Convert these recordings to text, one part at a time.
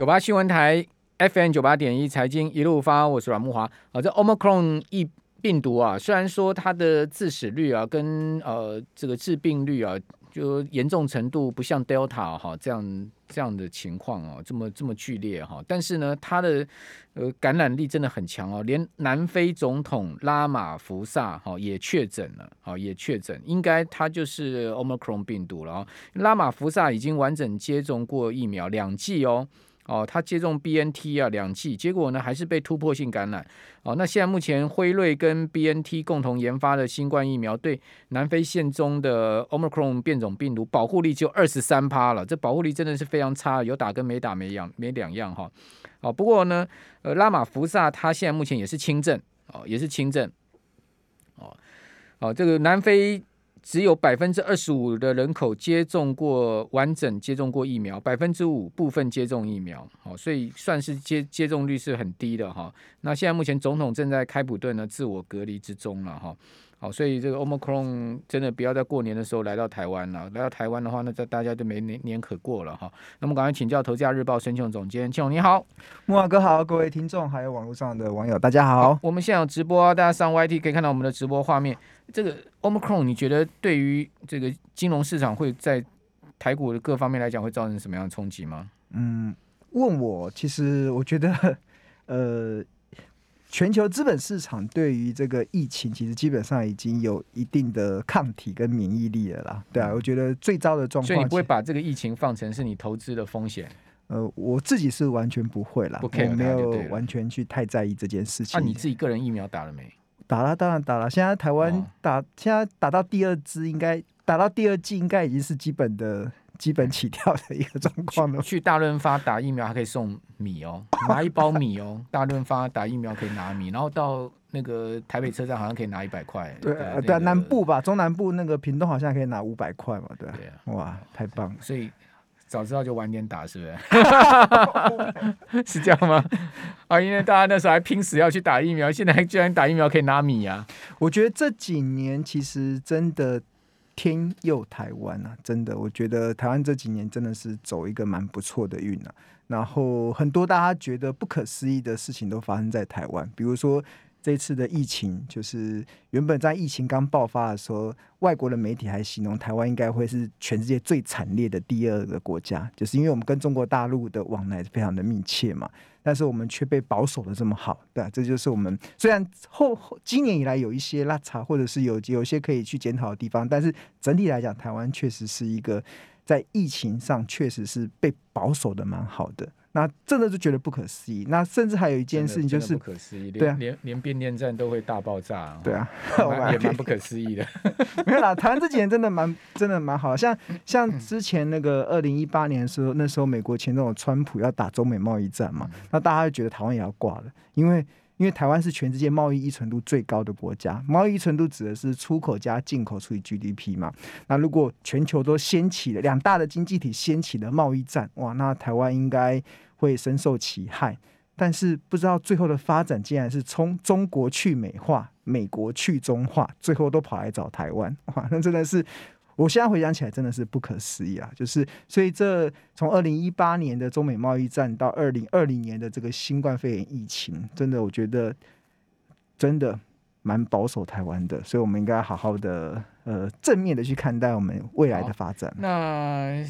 九八新闻台 FM 九八点一财经一路发，我是阮木华。啊，这 Omicron 疫病毒啊，虽然说它的致死率啊，跟呃这个致病率啊，就严重程度不像 Delta 哈、啊、这样这样的情况啊，这么这么剧烈哈、啊。但是呢，它的呃感染力真的很强哦、啊，连南非总统拉马福萨哈也确诊了，好也确诊，应该他就是 Omicron 病毒了啊。拉马福萨已经完整接种过疫苗两剂哦。哦，他接种 BNT 啊两剂，结果呢还是被突破性感染。哦，那现在目前辉瑞跟 BNT 共同研发的新冠疫苗，对南非现中的 Omicron 变种病毒保护力就二十三趴了，这保护力真的是非常差，有打跟没打没样没两样哈。哦，不过呢，呃，拉马福萨他现在目前也是轻症，哦，也是轻症。哦，哦，这个南非。只有百分之二十五的人口接种过完整接种过疫苗，百分之五部分接种疫苗，好，所以算是接接种率是很低的哈。那现在目前总统正在开普敦呢自我隔离之中了哈。好，所以这个 Omicron 真的不要在过年的时候来到台湾了。来到台湾的话，那这大家就没年年可过了哈。那么赶快请教《投家日报》申庆总监，庆总你好，慕驊哥好，各位听众还有网络上的网友大家好。好，我们现在有直播，大家上 YT 可以看到我们的直播画面。这个 Omicron 你觉得对于这个金融市场会在台股的各方面来讲会造成什么样的冲击吗？嗯，问我其实我觉得呃。全球资本市场对于这个疫情，其实基本上已经有一定的抗体跟免疫力了啦。对啊，我觉得最糟的状况，所以你不会把这个疫情放成是你投资的风险？呃，我自己是完全不会啦，我没有完全去太在意这件事情。那、啊、你自己个人疫苗打了没？打了，当然打了。现在台湾打，哦、现在打到第二支，应该打到第二剂，应该已经是基本的。基本起跳的一个状况呢。去大润发打疫苗还可以送米哦，拿一包米哦。大润发打疫苗可以拿米，然后到那个台北车站好像可以拿一百块。对啊，对啊，南部吧，中南部那个屏东好像可以拿五百块嘛，对啊。对啊，哇，太棒了！所以早知道就晚点打，是不是？是这样吗？啊，因为大家那时候还拼死要去打疫苗，现在居然打疫苗可以拿米啊！我觉得这几年其实真的。天佑台湾啊！真的，我觉得台湾这几年真的是走一个蛮不错的运啊。然后很多大家觉得不可思议的事情都发生在台湾，比如说这次的疫情，就是原本在疫情刚爆发的时候，外国的媒体还形容台湾应该会是全世界最惨烈的第二个国家，就是因为我们跟中国大陆的往来非常的密切嘛。但是我们却被保守的这么好，对啊，这就是我们虽然后后今年以来有一些落差，或者是有有些可以去检讨的地方，但是整体来讲，台湾确实是一个在疫情上确实是被保守的蛮好的。那真的就觉得不可思议。那甚至还有一件事情就是不可思议，对啊，连连变电站都会大爆炸，啊，对啊，也蛮不可思议的。没有啦，台湾这几年真的蛮真的蛮好，像像之前那个二零一八年的时候，那时候美国前总统川普要打中美贸易战嘛，那大家就觉得台湾也要挂了，因为。因为台湾是全世界贸易依存度最高的国家，贸易依存度指的是出口加进口除以 GDP 嘛。那如果全球都掀起了两大的经济体掀起了贸易战，哇，那台湾应该会深受其害。但是不知道最后的发展竟然是从中国去美化，美国去中化，最后都跑来找台湾，哇，那真的是。我现在回想起来真的是不可思议啊！就是所以这从二零一八年的中美贸易战到二零二零年的这个新冠肺炎疫情，真的我觉得真的蛮保守台湾的，所以我们应该好好的呃正面的去看待我们未来的发展。那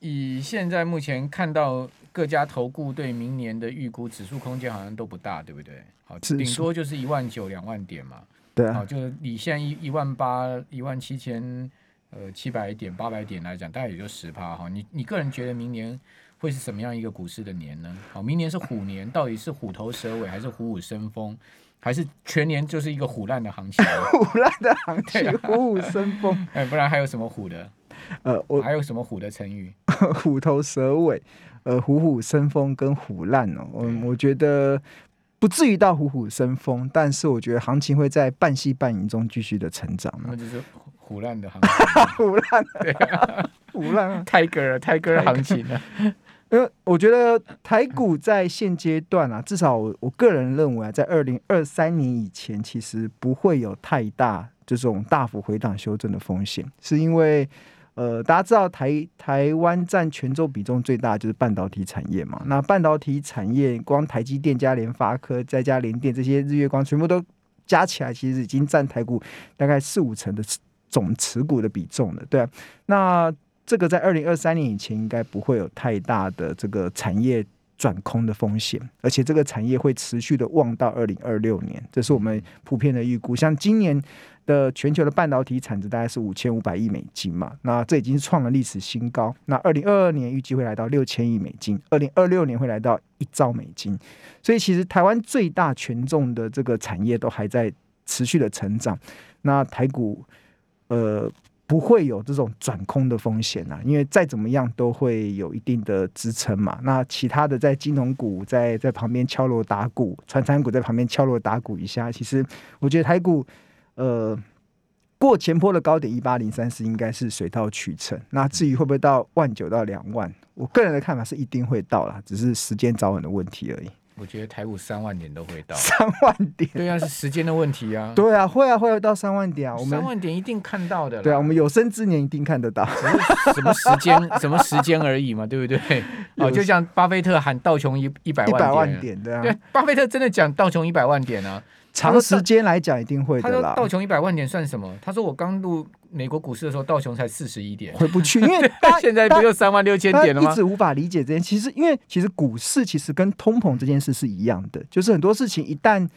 以现在目前看到各家投顾对明年的预估指数空间好像都不大，对不对？好，顶多就是一万九两万点嘛。对啊，好，就你现在一一万八一万七千。呃，七百点、八百点来讲，大概也就十趴哈。你你个人觉得明年会是什么样一个股市的年呢？好，明年是虎年，到底是虎头蛇尾，还是虎虎生风，还是全年就是一个虎烂的行情？虎烂的行情，啊、虎虎生风。哎，不然还有什么虎的？呃，我还有什么虎的成语？虎头蛇尾，呃，虎虎生风跟虎烂哦。嗯，我觉得不至于到虎虎生风，但是我觉得行情会在半戏半赢中继续的成长。那就是。虎烂的行情，虎烂，对啊，虎烂，泰戈尔，泰戈尔行情呢？因为我觉得台股在现阶段啊，至少我我个人认为啊，在二零二三年以前，其实不会有太大这种大幅回档修正的风险，是因为呃，大家知道台台湾占全州比重最大就是半导体产业嘛。那半导体产业，光台积电加联发科再加联电这些日月光，全部都加起来，其实已经占台股大概四五成的总持股的比重的。对啊，那这个在二零二三年以前应该不会有太大的这个产业转空的风险，而且这个产业会持续的旺到二零二六年，这是我们普遍的预估。像今年。的全球的半导体产值大概是五千五百亿美金嘛，那这已经是创了历史新高。那二零二二年预计会来到六千亿美金，二零二六年会来到一兆美金。所以其实台湾最大权重的这个产业都还在持续的成长。那台股呃不会有这种转空的风险啊，因为再怎么样都会有一定的支撑嘛。那其他的在金融股在在旁边敲锣打鼓，传产股在旁边敲锣打鼓一下，其实我觉得台股。呃，过前坡的高点一八零三四应该是水到渠成。那至于会不会到万九到两万，我个人的看法是一定会到啦，只是时间早晚的问题而已。我觉得台股三万点都会到，三万点，对啊，是时间的问题啊。对啊，会啊，会到三万点啊。我们三万点一定看到的。对啊，我们有生之年一定看得到。什么时间，什么时间而已嘛，对不对？哦，就像巴菲特喊道琼一一百万点，万点对啊。对，巴菲特真的讲道琼一百万点啊。长时间来讲一定会的啦。他说道琼一百万点算什么？他说我刚入美国股市的时候，道琼才四十一点，回不去。因为现在不就三万六千点了吗？一直无法理解这件。其实，因为其实股市其实跟通膨这件事是一样的，就是很多事情一旦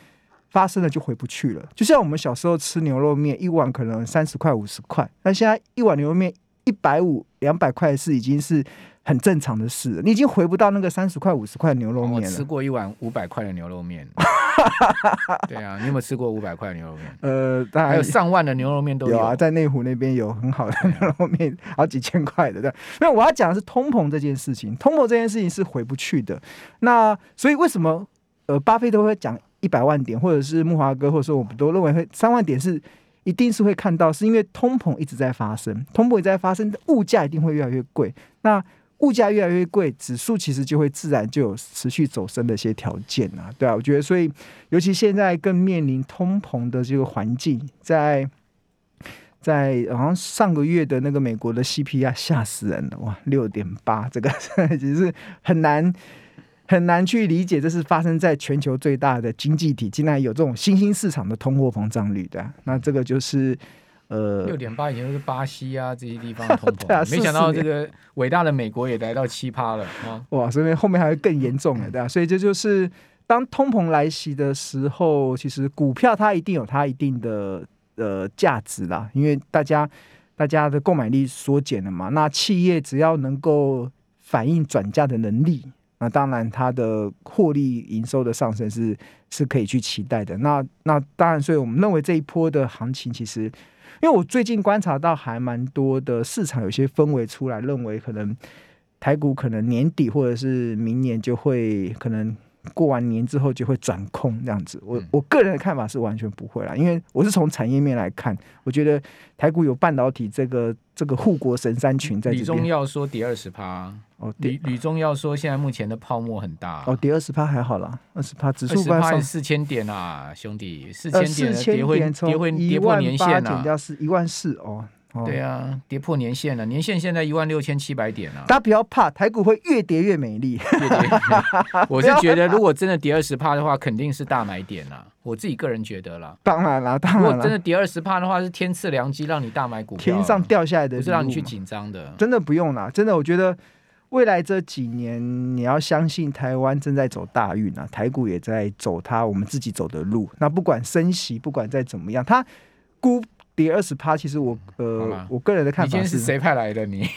发生了就回不去了。就像我们小时候吃牛肉面，一碗可能三十块、五十块，但现在一碗牛肉面一百五、两百块是已经是很正常的事。你已经回不到那个三十块、五十块牛肉面了。我吃过一碗五百块的牛肉面。对啊，你有没有吃过五百块牛肉面？呃，还有上万的牛肉面都有，有啊，在内湖那边有很好的牛肉面，好几千块的。对，那我要讲的是通膨这件事情，通膨这件事情是回不去的。那所以为什么呃，巴菲特会讲一百万点，或者是木华哥，或者说我们都认为会三万点是一定是会看到，是因为通膨一直在发生，通膨一直在发生，物价一定会越来越贵。那物价越来越贵，指数其实就会自然就有持续走升的一些条件啊，对啊，我觉得，所以尤其现在更面临通膨的这个环境，在在好像上个月的那个美国的 CPI 吓死人了，哇，六点八，这个其实很难很难去理解，这是发生在全球最大的经济体，竟然有这种新兴市场的通货膨胀率的啊，那这个就是。呃，六点八以前都是巴西啊这些地方的通膨，啊、没想到这个伟大的美国也来到七趴了啊！哇，所以后面还会更严重的，对啊，所以这就是当通膨来袭的时候，其实股票它一定有它一定的呃价值啦，因为大家大家的购买力缩减了嘛，那企业只要能够反映转嫁的能力，那当然它的获利营收的上升是是可以去期待的。那那当然，所以我们认为这一波的行情其实。因为我最近观察到还蛮多的市场有些氛围出来，认为可能台股可能年底或者是明年就会可能过完年之后就会转空这样子。我我个人的看法是完全不会啦，因为我是从产业面来看，我觉得台股有半导体这个这个护国神山群在这边。李宗耀说跌二十趴。哦，吕吕宗耀说，现在目前的泡沫很大。哦，跌二十趴还好啦，二十趴指数是四千点啊，兄弟，四千点跌会跌会跌破年线啊，减掉是一万四哦。对啊，跌破年线了，年线现在一万六千七百点啊。大家不要怕，台股会越跌越美丽。我是觉得，如果真的跌二十趴的话，肯定是大买点啦。我自己个人觉得啦。当然啦，当然。如果真的跌二十趴的话，是天赐良机让你大买股票，天上掉下来的，不是让你去紧张的。真的不用啦，真的，我觉得。未来这几年，你要相信台湾正在走大运啊，台股也在走它我们自己走的路。那不管升息，不管再怎么样，它估跌二十趴，其实我呃，我个人的看法是，今天是谁派来的你？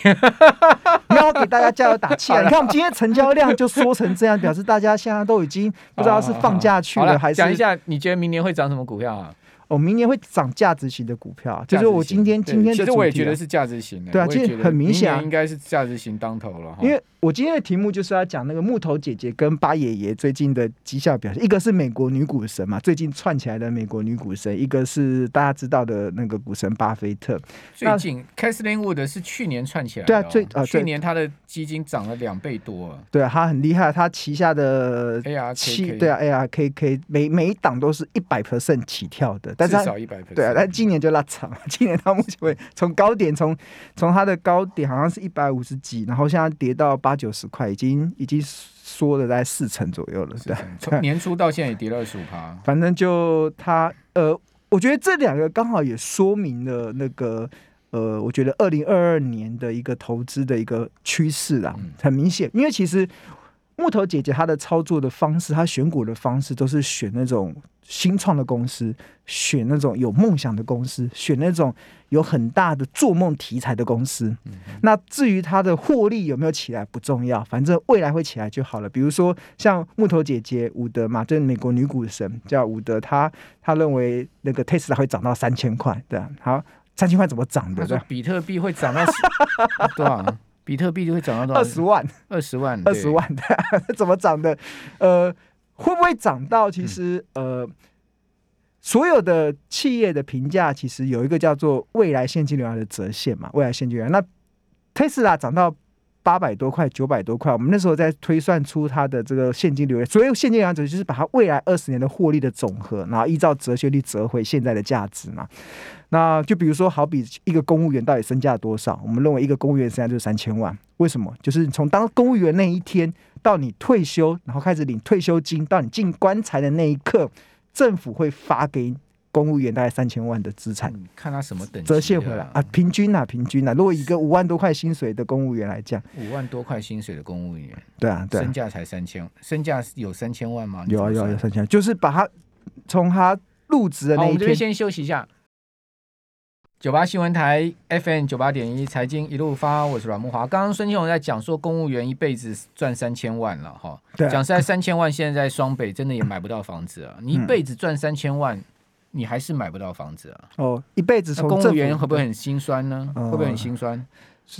你要给大家加油打气啊！你看我们今天成交量就缩成这样，表示大家现在都已经不知道是放假去了，还是讲一下，你觉得明年会涨什么股票啊？哦，明年会涨价值型的股票，就是我今天今天的。其实我也觉得是价值型的，对啊，其实很明显，应该是价值型当头了。因为我今天的题目就是要讲那个木头姐姐跟巴爷爷最近的绩效表现，一个是美国女股神嘛，最近串起来的美国女股神，一个是大家知道的那个股神巴菲特。最近 Cathie Wood 是去年串起来的，对啊，最啊，去年他的基金涨了两倍多，对啊，他很厉害，他旗下的 ARKK 对啊，ARKK 每每一档都是一百 percent 起跳的，但是至少一百 percent，对啊，但今年就拉长，今年到目前为止从高点从从他的高点好像是一百五十几，然后现在跌到八九十块，已经已经缩了在四成左右了。对，从年初到现在也跌了二十五趴。反正就它呃，我觉得这两个刚好也说明了那个呃，我觉得二零二二年的一个投资的一个趋势啦，很明显，因为其实。木头姐姐她的操作的方式，她选股的方式都是选那种新创的公司，选那种有梦想的公司，选那种有很大的做梦题材的公司。嗯、那至于它的获利有没有起来不重要，反正未来会起来就好了。比如说像木头姐姐伍德嘛，就是美国女股神叫伍德，她她认为那个 Tesla 会涨到三千块，对，好，三千块怎么涨的？比特币会涨到多少？比特币就会涨到多少？二十万，二十万，二十万的，怎么涨的？呃，会不会涨到？其实，呃，所有的企业的评价其实有一个叫做未来现金流量的折现嘛。未来现金流量，那特斯拉涨到八百多块、九百多块，我们那时候在推算出它的这个现金流。所谓现金流量折现，就是把它未来二十年的获利的总和，然后依照折现率折回现在的价值嘛。那就比如说，好比一个公务员到底身价多少？我们认为一个公务员身价就是三千万。为什么？就是从当公务员那一天到你退休，然后开始领退休金，到你进棺材的那一刻，政府会发给公务员大概三千万的资产。看他什么等级折现回来啊？平均啊，平均啊。如果一个五万多块薪水的公务员来讲，五万多块薪水的公务员，对啊，对啊，身价才三千，身价有三千万吗？有啊，有啊，有三千万，就是把他从他入职的那一天，我们这边先休息一下。九八新闻台 FM 九八点一财经一路发，我是阮木华。刚刚孙庆荣在讲说，公务员一辈子赚三千万了哈。讲实在，三千万现在在双北真的也买不到房子啊。你一辈子赚三千万，你还是买不到房子啊。哦，一辈子从公务员会不会很心酸呢？会不会很心酸？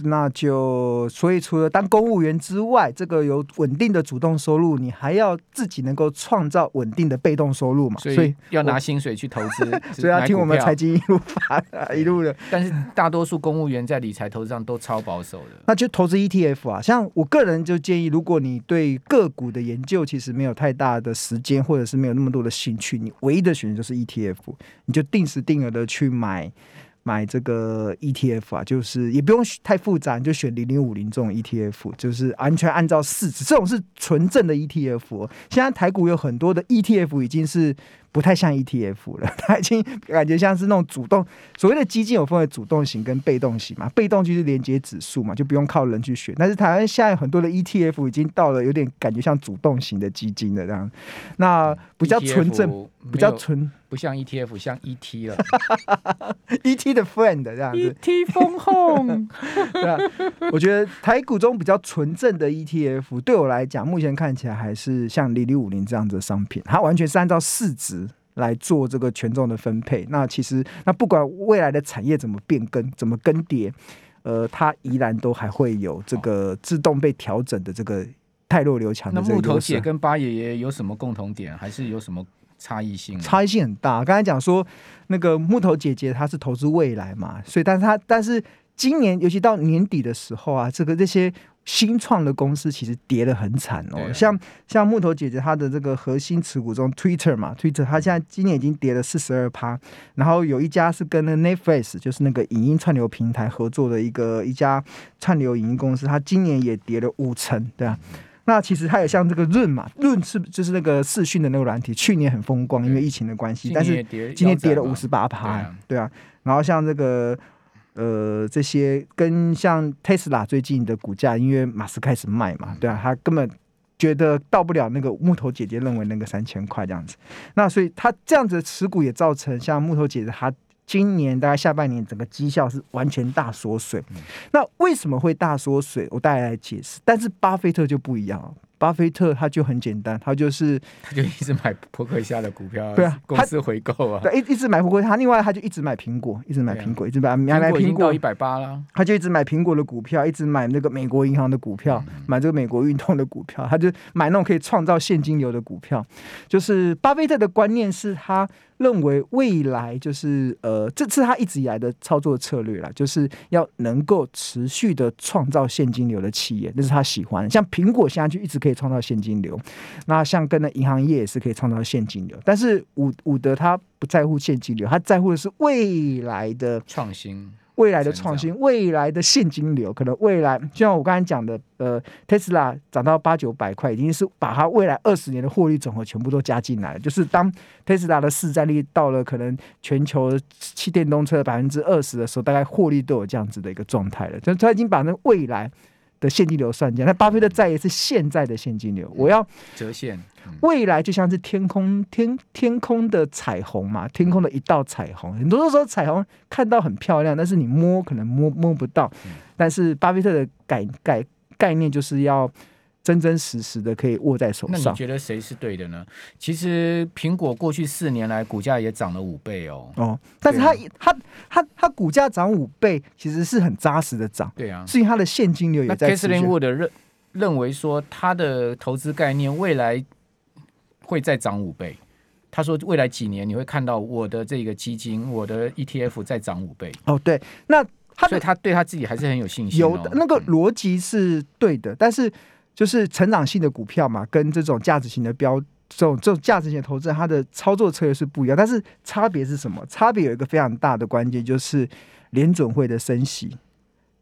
那就所以除了当公务员之外，这个有稳定的主动收入，你还要自己能够创造稳定的被动收入嘛？所以，所以要拿薪水去投资，所以要听我们财经一路发 一路的。但是大多数公务员在理财投资上都超保守的，那就投资 ETF 啊。像我个人就建议，如果你对个股的研究其实没有太大的时间，或者是没有那么多的兴趣，你唯一的选择就是 ETF，你就定时定额的去买。买这个 ETF 啊，就是也不用太复杂，你就选零零五零这种 ETF，就是完全按照市值，这种是纯正的 ETF。现在台股有很多的 ETF 已经是。不太像 ETF 了，它已经感觉像是那种主动。所谓的基金有分为主动型跟被动型嘛，被动就是连接指数嘛，就不用靠人去选。但是台湾现在很多的 ETF 已经到了有点感觉像主动型的基金的这样，那比较纯正，比较纯，不像 ETF，像 ET 了，ET 的 friend 这样子，ET 风控。对啊，我觉得台股中比较纯正的 ETF，对我来讲，目前看起来还是像零零五零这样子的商品，它完全是按照市值。来做这个权重的分配，那其实那不管未来的产业怎么变更、怎么更迭，呃，它依然都还会有这个自动被调整的这个太弱留强的这个。那木头姐跟八爷爷有什么共同点，还是有什么差异性？差异性很大。刚才讲说那个木头姐姐她是投资未来嘛，所以但是她但是今年尤其到年底的时候啊，这个这些。新创的公司其实跌得很惨哦，啊、像像木头姐姐她的这个核心持股中，Twitter 嘛，Twitter 它现在今年已经跌了四十二趴，然后有一家是跟那 Netflix 就是那个影音串流平台合作的一个一家串流影音公司，它今年也跌了五成，对啊。嗯、那其实它有像这个润嘛，润是就是那个视讯的那个软体，去年很风光，因为疫情的关系，但是今年跌了五十八趴，对啊。然后像这个。呃，这些跟像特斯拉最近的股价，因为马斯开始卖嘛，对啊，他根本觉得到不了那个木头姐姐认为那个三千块这样子，那所以他这样子的持股也造成像木头姐姐她今年大概下半年整个绩效是完全大缩水。那为什么会大缩水？我大概来解释。但是巴菲特就不一样了。巴菲特他就很简单，他就是他就一直买扑克下的股票，对啊，公司回购啊，对，一一直买扑克他，另外他就一直买苹果，一直买苹果，啊、一直买买买苹果一百八了，他就一直买苹果的股票，一直买那个美国银行的股票，嗯、买这个美国运动的股票，他就买那种可以创造现金流的股票。就是巴菲特的观念是他。认为未来就是呃，这是他一直以来的操作策略啦，就是要能够持续的创造现金流的企业，那是他喜欢。像苹果现在就一直可以创造现金流，那像跟那银行业也是可以创造现金流。但是伍伍德他不在乎现金流，他在乎的是未来的创新。未来的创新，未来的现金流，可能未来就像我刚才讲的，呃，特斯拉涨到八九百块，已经是把它未来二十年的获利总和全部都加进来了。就是当特斯拉的市占率到了可能全球汽电动车百分之二十的时候，大概获利都有这样子的一个状态了。就他已经把那未来的现金流算进，那巴菲特在意是现在的现金流，我要折现。未来就像是天空天天空的彩虹嘛，天空的一道彩虹。很多时候彩虹看到很漂亮，但是你摸可能摸摸不到。但是巴菲特的概概概念就是要真真实实的可以握在手上。那你觉得谁是对的呢？其实苹果过去四年来股价也涨了五倍哦。哦，但是它它它它股价涨五倍，其实是很扎实的涨。对啊，是因为它的现金流也在。那 Kessling Wood 认认为说，他的投资概念未来。会再涨五倍，他说未来几年你会看到我的这个基金，我的 ETF 再涨五倍。哦，对，那他所以他对他自己还是很有信心，哦。有的那个逻辑是对的，嗯，但是就是成长性的股票嘛，跟这种价值型的标，这种这种价值型的投资，它的操作策略是不一样。但是差别是什么？差别有一个非常大的关键，就是联准会的升息、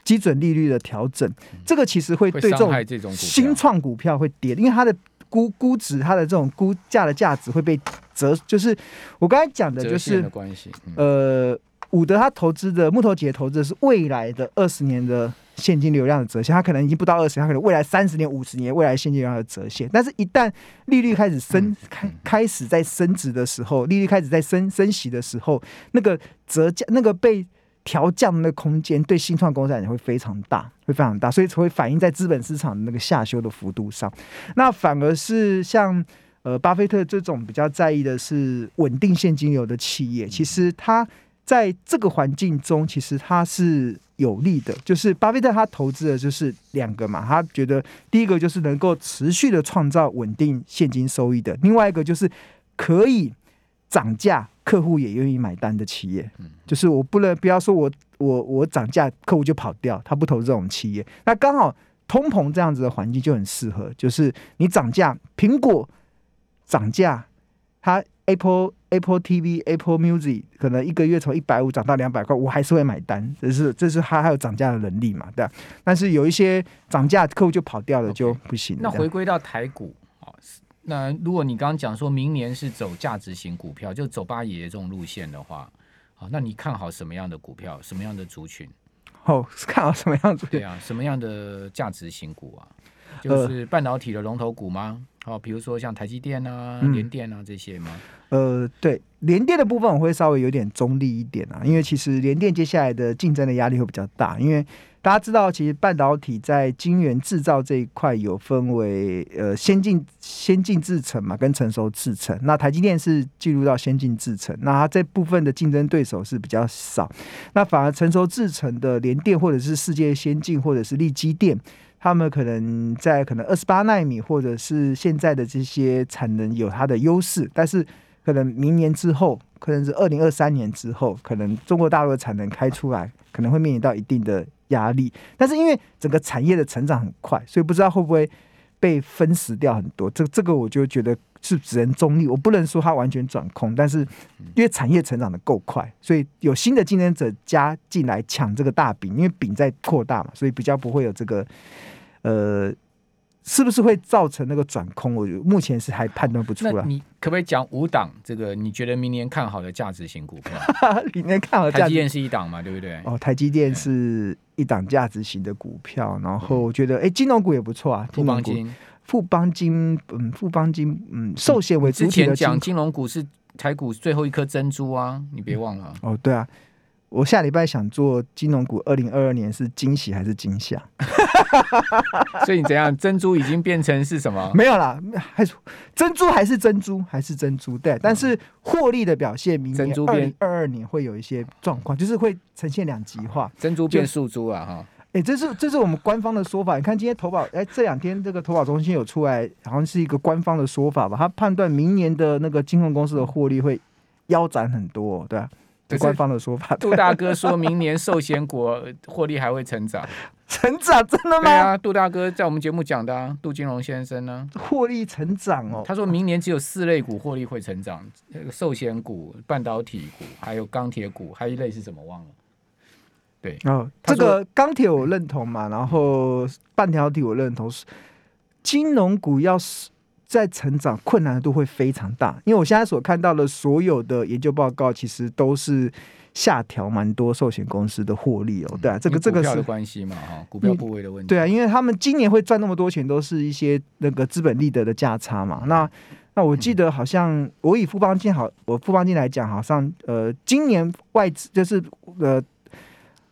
基准利率的调整，嗯，这个其实会对这种新创股票会跌，因为它的。估估值，它的这种估价的价值会被折，就是我刚才讲的，就是呃，伍德他投资的木头姐投资的是未来的二十年的现金流量的折现，他可能已经不到二十年，他可能未来三十年、五十年未来现金流量的折现。但是，一旦利率开始升开开始在升值的时候，利率开始在升升息的时候，那个折价那个被。调降的空间对新创公司来讲会非常大，会非常大，所以才会反映在资本市场的那个下修的幅度上。那反而是像呃巴菲特这种比较在意的是稳定现金流的企业，其实他在这个环境中其实它是有利的。就是巴菲特他投资的就是两个嘛，他觉得第一个就是能够持续的创造稳定现金收益的，另外一个就是可以涨价。客户也愿意买单的企业，就是我不能不要说我我我涨价，客户就跑掉，他不投这种企业。那刚好通膨这样子的环境就很适合，就是你涨价，苹果涨价，它 Apple Apple TV Apple Music 可能一个月从一百五涨到两百块，我还是会买单，这是这是它还有涨价的能力嘛，对。但是有一些涨价客户就跑掉了就不行。Okay, 那回归到台股。那如果你刚刚讲说明年是走价值型股票，就走八爷这种路线的话，好，那你看好什么样的股票，什么样的族群？哦，看好什么样子？对啊，什么样的价值型股啊？就是半导体的龙头股吗？好，比如说像台积电啊、联电啊这些吗？呃，对，联电的部分我会稍微有点中立一点啊，因为其实联电接下来的竞争的压力会比较大，因为。大家知道，其实半导体在晶圆制造这一块有分为呃先进先进制程嘛，跟成熟制程。那台积电是进入到先进制程，那它这部分的竞争对手是比较少。那反而成熟制程的联电或者是世界先进或者是力积电，他们可能在可能二十八纳米或者是现在的这些产能有它的优势，但是可能明年之后，可能是二零二三年之后，可能中国大陆的产能开出来，可能会面临到一定的。压力，但是因为整个产业的成长很快，所以不知道会不会被分食掉很多。这这个我就觉得是只能中立，我不能说它完全转空。但是因为产业成长的够快，所以有新的竞争者加进来抢这个大饼，因为饼在扩大嘛，所以比较不会有这个呃。是不是会造成那个转空？我目前是还判断不出来。你可不可以讲五档这个你觉得明年看好的价值型股票？明年看好的台积电是一档嘛，对不对？哦，台积电是一档价值型的股票，然后我觉得哎，金融股也不错啊。富邦金，富邦金，嗯，富邦金，嗯，寿险为主体的。之前讲金融股是台股最后一颗珍珠啊，你别忘了。哦，对啊。我下礼拜想做金融股，二零二二年是惊喜还是惊吓？所以你怎样？珍珠已经变成是什么？没有啦，还是珍珠还是珍珠还是珍珠？对，但是获利的表现，明年二零二二年会有一些状况，就是会呈现两极化。珍珠变树珠啊！哈，哎，这是这是我们官方的说法。你看今天投保，哎，这两天这个投保中心有出来，好像是一个官方的说法吧？他判断明年的那个金控公司的获利会腰斩很多，对吧？官方的说法，杜大哥说明年寿险股获利还会成长，成长真的吗？对啊，杜大哥在我们节目讲的啊，杜金龙先生呢，获利成长哦，他说明年只有四类股获利会成长，寿险股、半导体股，还有钢铁股，还有一类是什么忘了？对，哦，这个钢铁我认同嘛，然后半导体我认同，金融股要是。在成长困难度会非常大，因为我现在所看到的所有的研究报告，其实都是下调蛮多寿险公司的获利哦。对啊，这个这个是关系嘛哈，股票部位的问题。对啊，因为他们今年会赚那么多钱，都是一些那个资本利得的价差嘛。那那我记得好像我以富邦金好，我富邦金来讲，好像呃，今年外资就是呃。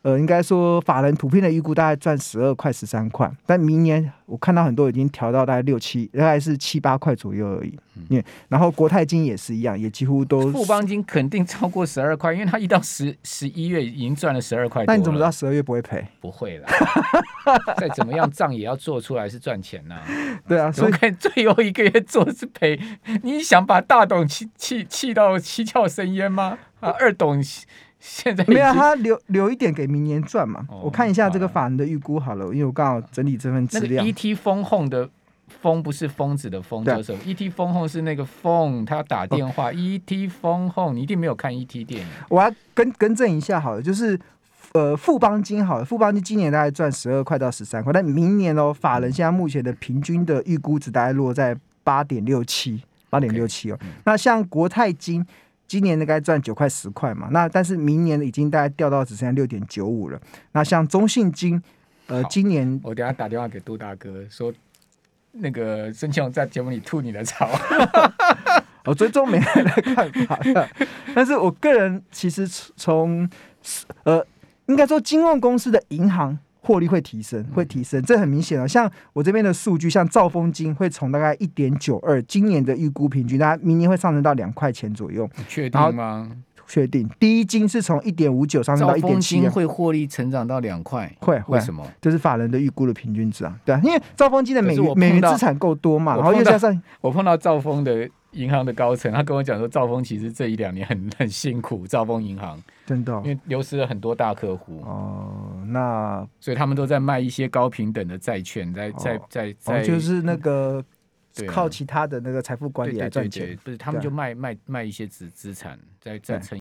呃，应该说法人普遍的预估大概赚十二块、十三块，但明年我看到很多已经调到大概六七，大概是七八块左右而已。嗯，然后国泰金也是一样，也几乎都富邦金肯定超过十二块，因为它一到十十一月已经赚了十二块。那你怎么知道十二月不会赔？不会啦，再怎么样账也要做出来是赚钱呐。对啊，所以看最后一个月做是赔，你想把大董气气气到七窍生烟吗？啊，二董。现在没有，他留留一点给明年赚嘛。哦、我看一下这个法人的预估好了，因为我刚好整理这份资料。那个、ET 丰 home 的风不是疯子的疯，叫什么？ET 丰 home 是那个风，他要打电话。哦、ET 丰 home，你一定没有看 ET 电影。我要更更正一下好了，就是呃富邦金好了，富邦金今年大概赚十二块到十三块，但明年哦，法人现在目前的平均的预估值大概落在八点六七，八点六七哦。嗯、那像国泰金。今年应该赚九块十块嘛，那但是明年已经大概掉到只剩下六点九五了。那像中信金，呃，今年我等下打电话给杜大哥说，那个申庆在节目里吐你的槽，我 追踪没人的看法的。但是我个人其实从呃，应该说金融公司的银行。获利会提升，会提升，这很明显啊。像我这边的数据，像兆丰金会从大概一点九二，今年的预估平均，大家明年会上升到两块钱左右。确定吗？确定。第一金是从一点五九上升到一点七，会获利成长到两块。会，为什么？这是法人的预估的平均值啊。对啊，因为兆丰金的美元美元资产够多嘛，然后又加上我碰到兆丰的。银行的高层，他跟我讲说，兆丰其实这一两年很很辛苦。兆丰银行真的，因为流失了很多大客户哦。那所以他们都在卖一些高平等的债券，在在在在，就是那个靠其他的那个财富管理来赚钱。不是，他们就卖卖卖一些资资产，在在成。